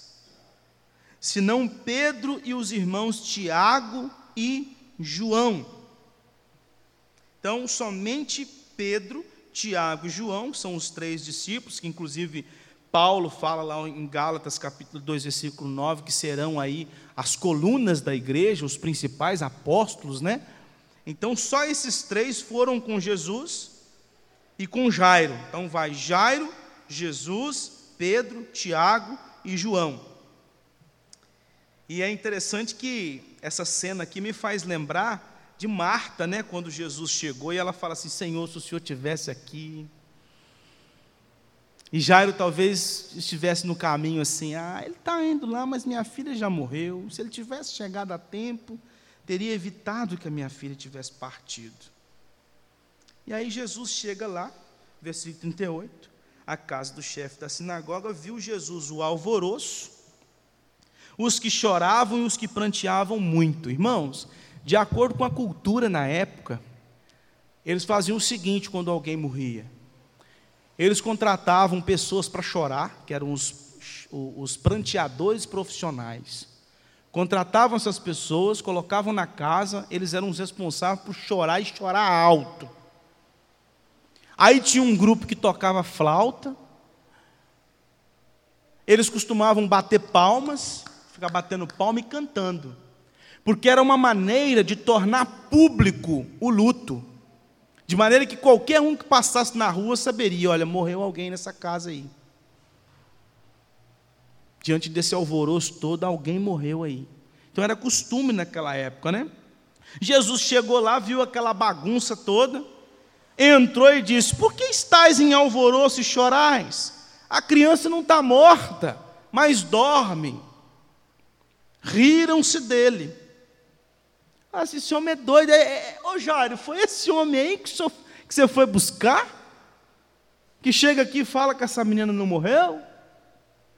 S1: senão Pedro e os irmãos Tiago e João. Então, somente Pedro, Tiago e João, são os três discípulos, que inclusive Paulo fala lá em Gálatas capítulo 2, versículo 9, que serão aí as colunas da igreja, os principais apóstolos, né? Então só esses três foram com Jesus e com Jairo. Então vai Jairo, Jesus, Pedro, Tiago e João. E é interessante que essa cena aqui me faz lembrar de Marta, né, quando Jesus chegou e ela fala assim: Senhor, se o Senhor tivesse aqui. E Jairo talvez estivesse no caminho assim: Ah, ele está indo lá, mas minha filha já morreu. Se ele tivesse chegado a tempo, teria evitado que a minha filha tivesse partido. E aí Jesus chega lá, versículo 38, a casa do chefe da sinagoga, viu Jesus o alvoroço, os que choravam e os que pranteavam muito. Irmãos, de acordo com a cultura na época, eles faziam o seguinte quando alguém morria. Eles contratavam pessoas para chorar, que eram os, os pranteadores profissionais. Contratavam essas pessoas, colocavam na casa, eles eram os responsáveis por chorar e chorar alto. Aí tinha um grupo que tocava flauta, eles costumavam bater palmas, ficar batendo palma e cantando, porque era uma maneira de tornar público o luto, de maneira que qualquer um que passasse na rua saberia: olha, morreu alguém nessa casa aí. Diante desse alvoroço todo, alguém morreu aí. Então era costume naquela época, né? Jesus chegou lá, viu aquela bagunça toda, entrou e disse: Por que estáis em alvoroço e chorais? A criança não está morta, mas dorme. Riram-se dele. Ah, esse homem é doido. É, é, ô Jairo, foi esse homem aí que, que você foi buscar? Que chega aqui e fala que essa menina não morreu?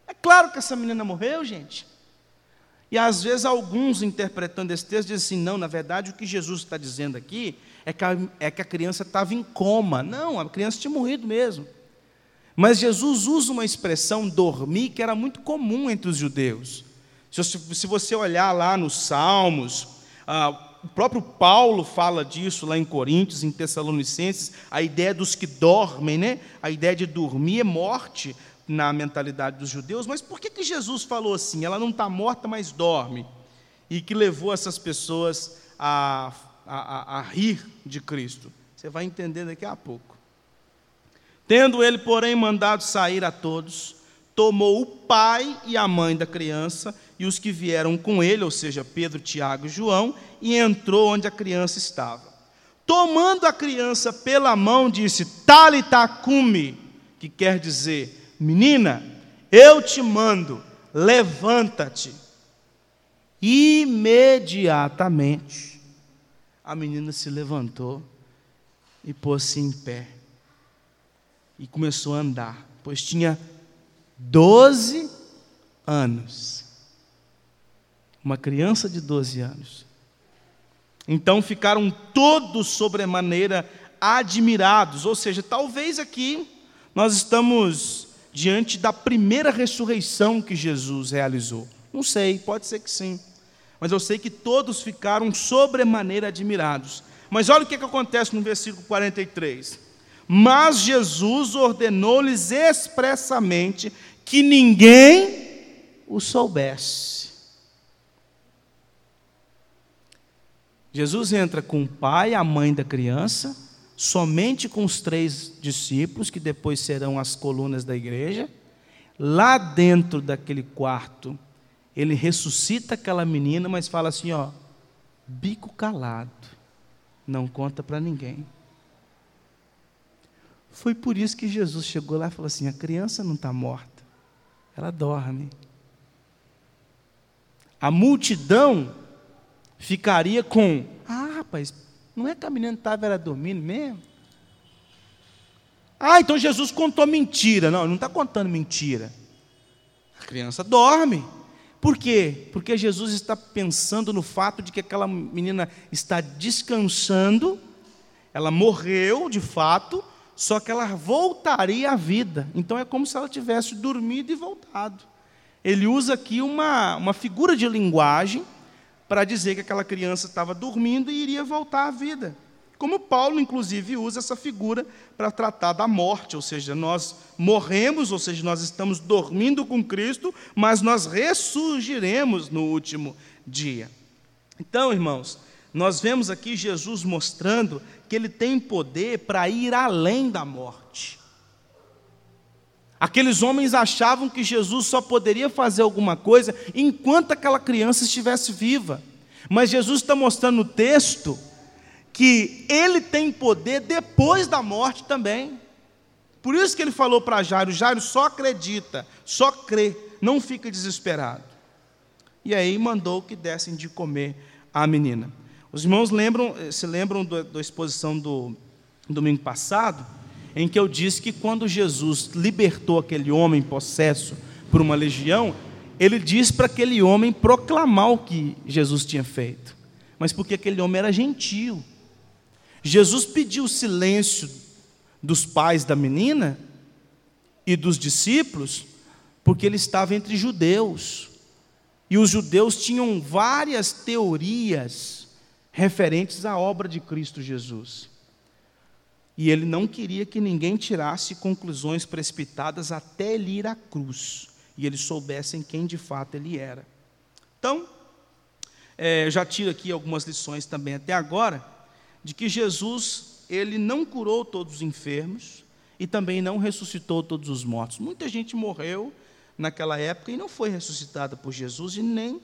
S1: É claro que essa menina morreu, gente. E às vezes alguns interpretando esse texto dizem assim: não, na verdade o que Jesus está dizendo aqui é que a, é que a criança estava em coma. Não, a criança tinha morrido mesmo. Mas Jesus usa uma expressão dormir que era muito comum entre os judeus. Se, se você olhar lá nos Salmos, ah, o próprio Paulo fala disso lá em Coríntios, em Tessalonicenses, a ideia dos que dormem, né? A ideia de dormir é morte na mentalidade dos judeus, mas por que, que Jesus falou assim? Ela não está morta, mas dorme. E que levou essas pessoas a, a, a, rir de Cristo. Você vai entender daqui a pouco. Tendo ele, porém, mandado sair a todos, tomou o pai e a mãe da criança e os que vieram com ele, ou seja, Pedro, Tiago e João, e entrou onde a criança estava. Tomando a criança pela mão, disse: Talitacumi, que quer dizer: Menina, eu te mando, levanta-te. Imediatamente, a menina se levantou e pôs-se em pé e começou a andar, pois tinha doze anos. Uma criança de 12 anos. Então ficaram todos sobremaneira admirados, ou seja, talvez aqui nós estamos diante da primeira ressurreição que Jesus realizou. Não sei, pode ser que sim. Mas eu sei que todos ficaram sobremaneira admirados. Mas olha o que, que acontece no versículo 43. Mas Jesus ordenou-lhes expressamente que ninguém o soubesse. Jesus entra com o pai, a mãe da criança, somente com os três discípulos, que depois serão as colunas da igreja. Lá dentro daquele quarto, ele ressuscita aquela menina, mas fala assim: ó, bico calado, não conta para ninguém. Foi por isso que Jesus chegou lá e falou assim: a criança não está morta ela dorme. A multidão ficaria com: Ah, rapaz, não é que a menina estava era dormindo mesmo? Ah, então Jesus contou mentira. Não, ele não está contando mentira. A criança dorme. Por quê? Porque Jesus está pensando no fato de que aquela menina está descansando, ela morreu de fato, só que ela voltaria à vida. Então é como se ela tivesse dormido e voltado. Ele usa aqui uma, uma figura de linguagem para dizer que aquela criança estava dormindo e iria voltar à vida. Como Paulo, inclusive, usa essa figura para tratar da morte, ou seja, nós morremos, ou seja, nós estamos dormindo com Cristo, mas nós ressurgiremos no último dia. Então, irmãos, nós vemos aqui Jesus mostrando que ele tem poder para ir além da morte. Aqueles homens achavam que Jesus só poderia fazer alguma coisa enquanto aquela criança estivesse viva. Mas Jesus está mostrando no texto que ele tem poder depois da morte também. Por isso que ele falou para Jairo: Jairo só acredita, só crê, não fica desesperado. E aí mandou que dessem de comer à menina. Os irmãos lembram, eh, se lembram da, da exposição do domingo passado, em que eu disse que quando Jesus libertou aquele homem possesso por uma legião, ele disse para aquele homem proclamar o que Jesus tinha feito, mas porque aquele homem era gentil. Jesus pediu o silêncio dos pais da menina e dos discípulos, porque ele estava entre judeus. E os judeus tinham várias teorias referentes à obra de Cristo Jesus. E ele não queria que ninguém tirasse conclusões precipitadas até ele ir à cruz e eles soubessem quem de fato ele era. Então, é, já tiro aqui algumas lições também até agora, de que Jesus, ele não curou todos os enfermos e também não ressuscitou todos os mortos. Muita gente morreu naquela época e não foi ressuscitada por Jesus e nem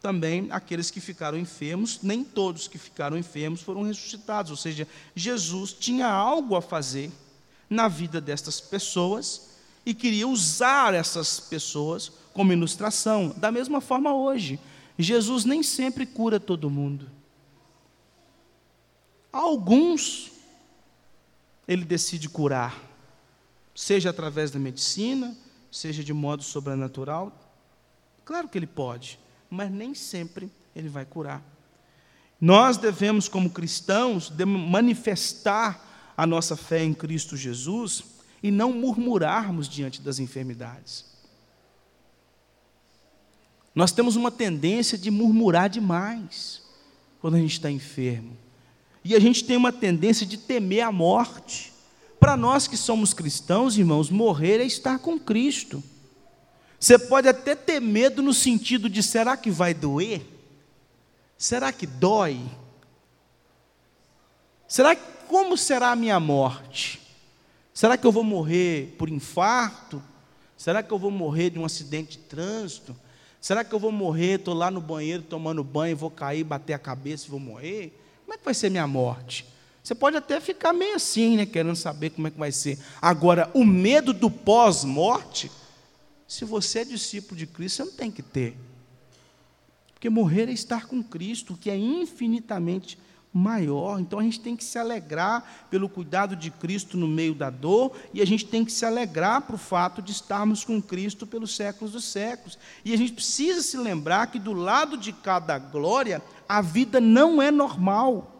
S1: também aqueles que ficaram enfermos, nem todos que ficaram enfermos foram ressuscitados, ou seja, Jesus tinha algo a fazer na vida destas pessoas e queria usar essas pessoas como ilustração. Da mesma forma hoje, Jesus nem sempre cura todo mundo. Alguns ele decide curar, seja através da medicina, seja de modo sobrenatural. Claro que ele pode mas nem sempre ele vai curar. Nós devemos, como cristãos, manifestar a nossa fé em Cristo Jesus e não murmurarmos diante das enfermidades. Nós temos uma tendência de murmurar demais quando a gente está enfermo. E a gente tem uma tendência de temer a morte. Para nós que somos cristãos, irmãos, morrer é estar com Cristo. Você pode até ter medo no sentido de: será que vai doer? Será que dói? Será como será a minha morte? Será que eu vou morrer por infarto? Será que eu vou morrer de um acidente de trânsito? Será que eu vou morrer? Estou lá no banheiro tomando banho, vou cair, bater a cabeça e vou morrer? Como é que vai ser minha morte? Você pode até ficar meio assim, né, querendo saber como é que vai ser. Agora, o medo do pós-morte, se você é discípulo de Cristo, você não tem que ter. Porque morrer é estar com Cristo, que é infinitamente maior. Então a gente tem que se alegrar pelo cuidado de Cristo no meio da dor, e a gente tem que se alegrar para o fato de estarmos com Cristo pelos séculos dos séculos. E a gente precisa se lembrar que do lado de cada glória, a vida não é normal.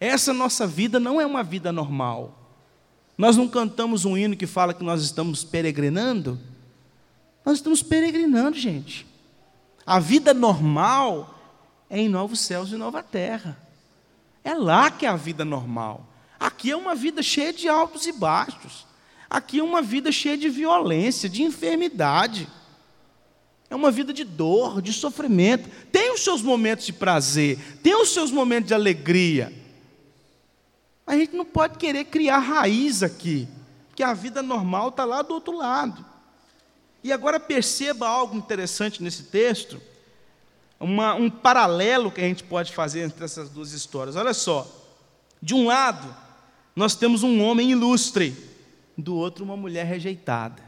S1: Essa nossa vida não é uma vida normal. Nós não cantamos um hino que fala que nós estamos peregrinando? Nós estamos peregrinando, gente. A vida normal é em novos céus e nova terra. É lá que é a vida normal. Aqui é uma vida cheia de altos e baixos. Aqui é uma vida cheia de violência, de enfermidade. É uma vida de dor, de sofrimento. Tem os seus momentos de prazer, tem os seus momentos de alegria. A gente não pode querer criar raiz aqui, que a vida normal está lá do outro lado. E agora perceba algo interessante nesse texto uma, um paralelo que a gente pode fazer entre essas duas histórias. Olha só, de um lado, nós temos um homem ilustre, do outro, uma mulher rejeitada.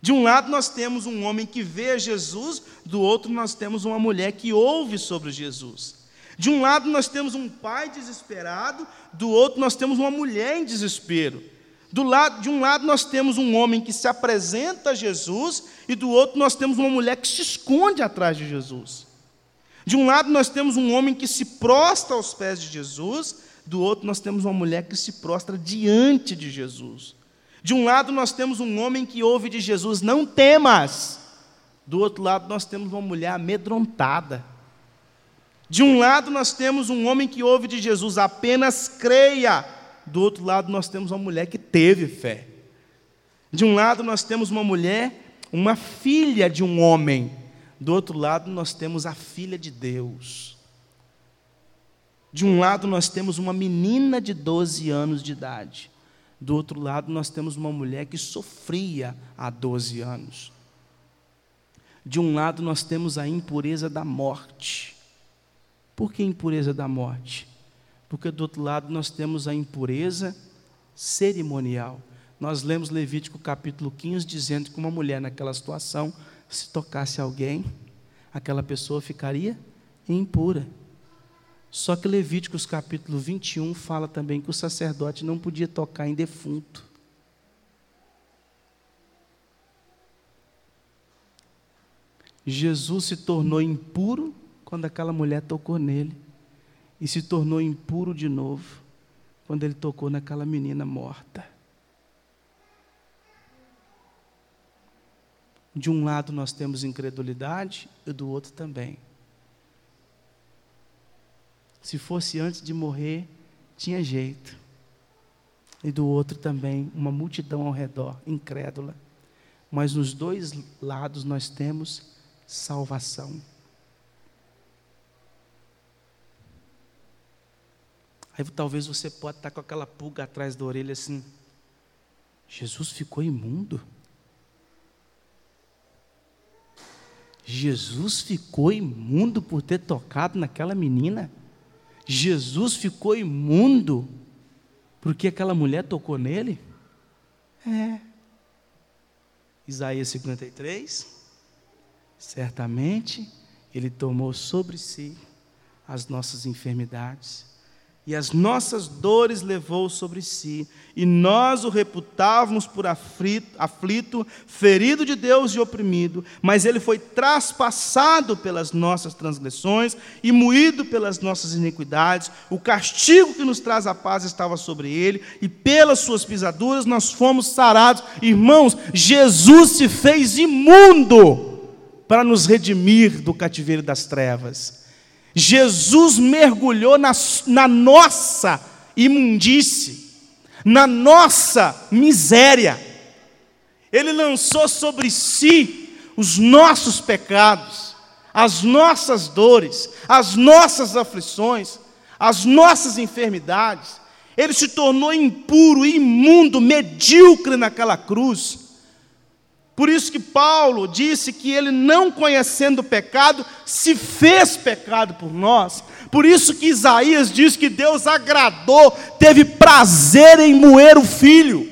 S1: De um lado, nós temos um homem que vê Jesus, do outro, nós temos uma mulher que ouve sobre Jesus. De um lado, nós temos um pai desesperado, do outro, nós temos uma mulher em desespero. Do lado, de um lado, nós temos um homem que se apresenta a Jesus, e do outro, nós temos uma mulher que se esconde atrás de Jesus. De um lado, nós temos um homem que se prostra aos pés de Jesus, do outro, nós temos uma mulher que se prostra diante de Jesus. De um lado, nós temos um homem que ouve de Jesus: Não temas. Do outro lado, nós temos uma mulher amedrontada. De um lado, nós temos um homem que ouve de Jesus: Apenas creia. Do outro lado, nós temos uma mulher que teve fé. De um lado, nós temos uma mulher, uma filha de um homem do outro lado, nós temos a filha de Deus. De um lado, nós temos uma menina de 12 anos de idade. Do outro lado, nós temos uma mulher que sofria há 12 anos. De um lado, nós temos a impureza da morte. Por que impureza da morte? Porque do outro lado, nós temos a impureza cerimonial. Nós lemos Levítico capítulo 15 dizendo que uma mulher naquela situação se tocasse alguém, aquela pessoa ficaria impura. Só que Levíticos capítulo 21 fala também que o sacerdote não podia tocar em defunto. Jesus se tornou impuro quando aquela mulher tocou nele, e se tornou impuro de novo quando ele tocou naquela menina morta. De um lado nós temos incredulidade e do outro também. Se fosse antes de morrer, tinha jeito. E do outro também, uma multidão ao redor, incrédula. Mas nos dois lados nós temos salvação. Aí talvez você pode estar com aquela pulga atrás da orelha assim. Jesus ficou imundo? Jesus ficou imundo por ter tocado naquela menina? Jesus ficou imundo porque aquela mulher tocou nele? É. Isaías 53. Certamente ele tomou sobre si as nossas enfermidades e as nossas dores levou sobre si, e nós o reputávamos por aflito, aflito, ferido de Deus e oprimido, mas ele foi traspassado pelas nossas transgressões e moído pelas nossas iniquidades. O castigo que nos traz a paz estava sobre ele, e pelas suas pisaduras nós fomos sarados. Irmãos, Jesus se fez imundo para nos redimir do cativeiro das trevas. Jesus mergulhou na, na nossa imundície, na nossa miséria. Ele lançou sobre si os nossos pecados, as nossas dores, as nossas aflições, as nossas enfermidades. Ele se tornou impuro, imundo, medíocre naquela cruz, Por isso que Paulo disse que ele, não conhecendo o pecado, se fez pecado por nós. Por isso que Isaías diz que Deus agradou, teve prazer em moer o filho.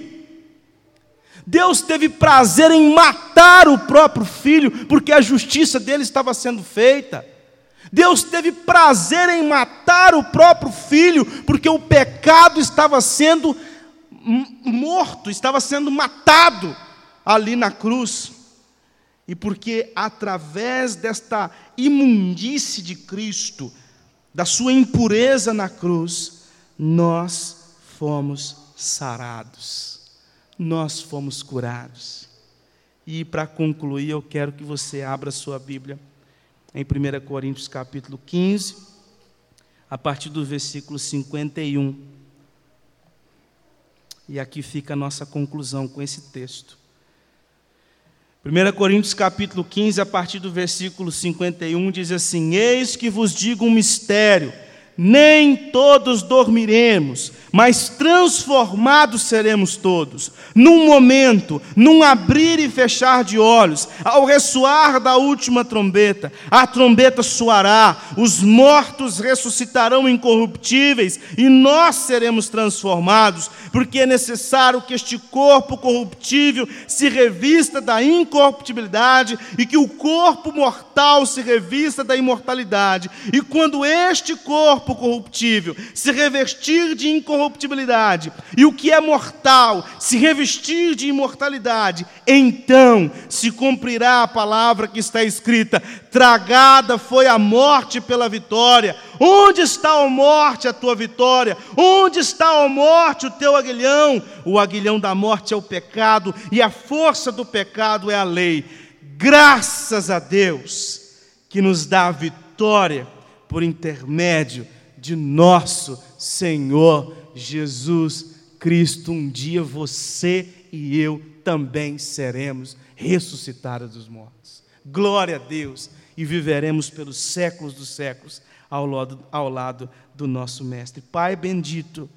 S1: Deus teve prazer em matar o próprio filho, porque a justiça dele estava sendo feita. Deus teve prazer em matar o próprio filho, porque o pecado estava sendo morto, estava sendo matado ali na cruz. E porque através desta imundície de Cristo, da sua impureza na cruz, nós fomos sarados, nós fomos curados. E para concluir, eu quero que você abra sua Bíblia em 1 Coríntios capítulo 15, a partir do versículo 51. E aqui fica a nossa conclusão com esse texto. 1 Coríntios capítulo 15, a partir do versículo 51, diz assim: Eis que vos digo um mistério nem todos dormiremos, mas transformados seremos todos, num momento, num abrir e fechar de olhos, ao ressoar da última trombeta, a trombeta soará, os mortos ressuscitarão incorruptíveis e nós seremos transformados, porque é necessário que este corpo corruptível se revista da incorruptibilidade e que o corpo mortal se revista da imortalidade, e quando este corpo corpo corruptível se revestir de incorruptibilidade, e o que é mortal se revestir de imortalidade, então se cumprirá a palavra que está escrita: tragada foi a morte pela vitória. Onde está a morte, a tua vitória? Onde está a morte, o teu aguilhão? O aguilhão da morte é o pecado, e a força do pecado é a lei. Graças a Deus que nos dá a vitória por intermédio de nosso Senhor Jesus Cristo. Um dia você e eu também seremos ressuscitados dos mortos. Glória a Deus! E viveremos pelos séculos dos séculos ao lado, ao lado do nosso Mestre. Pai bendito,